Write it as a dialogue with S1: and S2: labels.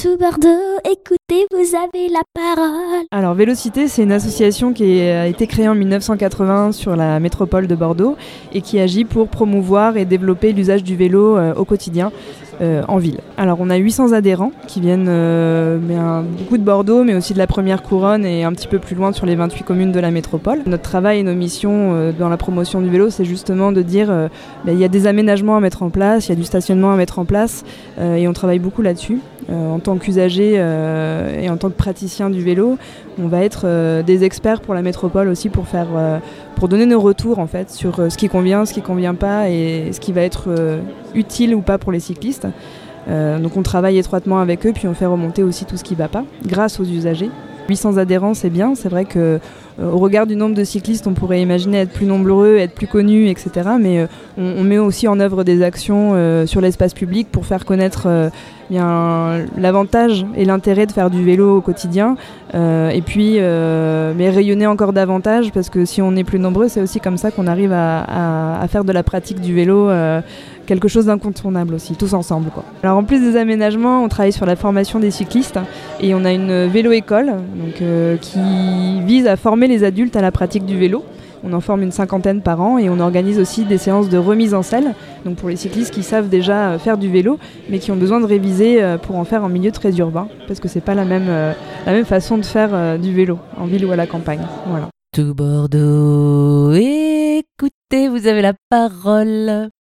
S1: Tout Bordeaux, écoutez, vous avez la parole.
S2: Alors Vélocité, c'est une association qui a été créée en 1980 sur la métropole de Bordeaux et qui agit pour promouvoir et développer l'usage du vélo euh, au quotidien euh, en ville. Alors on a 800 adhérents qui viennent euh, beaucoup de Bordeaux, mais aussi de la première couronne et un petit peu plus loin sur les 28 communes de la métropole. Notre travail et nos missions euh, dans la promotion du vélo, c'est justement de dire ben, il y a des aménagements à mettre en place, il y a du stationnement à mettre en place et on travaille beaucoup là-dessus. en tant qu'usager et en tant que praticien du vélo, on va être des experts pour la métropole aussi pour faire pour donner nos retours en fait sur ce qui convient, ce qui convient pas et ce qui va être utile ou pas pour les cyclistes. Euh, donc on travaille étroitement avec eux, puis on fait remonter aussi tout ce qui ne va pas, grâce aux usagers. 800 adhérents, c'est bien. C'est vrai que au regard du nombre de cyclistes, on pourrait imaginer être plus nombreux, être plus connus, etc. Mais euh, on, met aussi en œuvre des actions sur l'espace public pour faire connaître l'avantage et l'intérêt de faire du vélo au quotidien. et puis, mais rayonner encore davantage, parce que si on est plus nombreux, c'est aussi comme ça qu'on arrive à, faire de la pratique du vélo quelque chose d'incontournable aussi, tous ensemble. Alors en plus des aménagements, on travaille sur la formation des cyclistes et on a une vélo-école euh, qui vise à former les adultes à la pratique du vélo. On en forme une cinquantaine par an et on organise aussi des séances de remise en selle, donc pour les cyclistes qui savent déjà euh, faire du vélo, mais qui ont besoin de réviser euh, pour en faire en milieu très urbain, parce que c'est pas la même, la même façon de faire du vélo en ville ou à la campagne. Voilà.
S3: Tout Bordeaux, écoutez, vous avez la parole.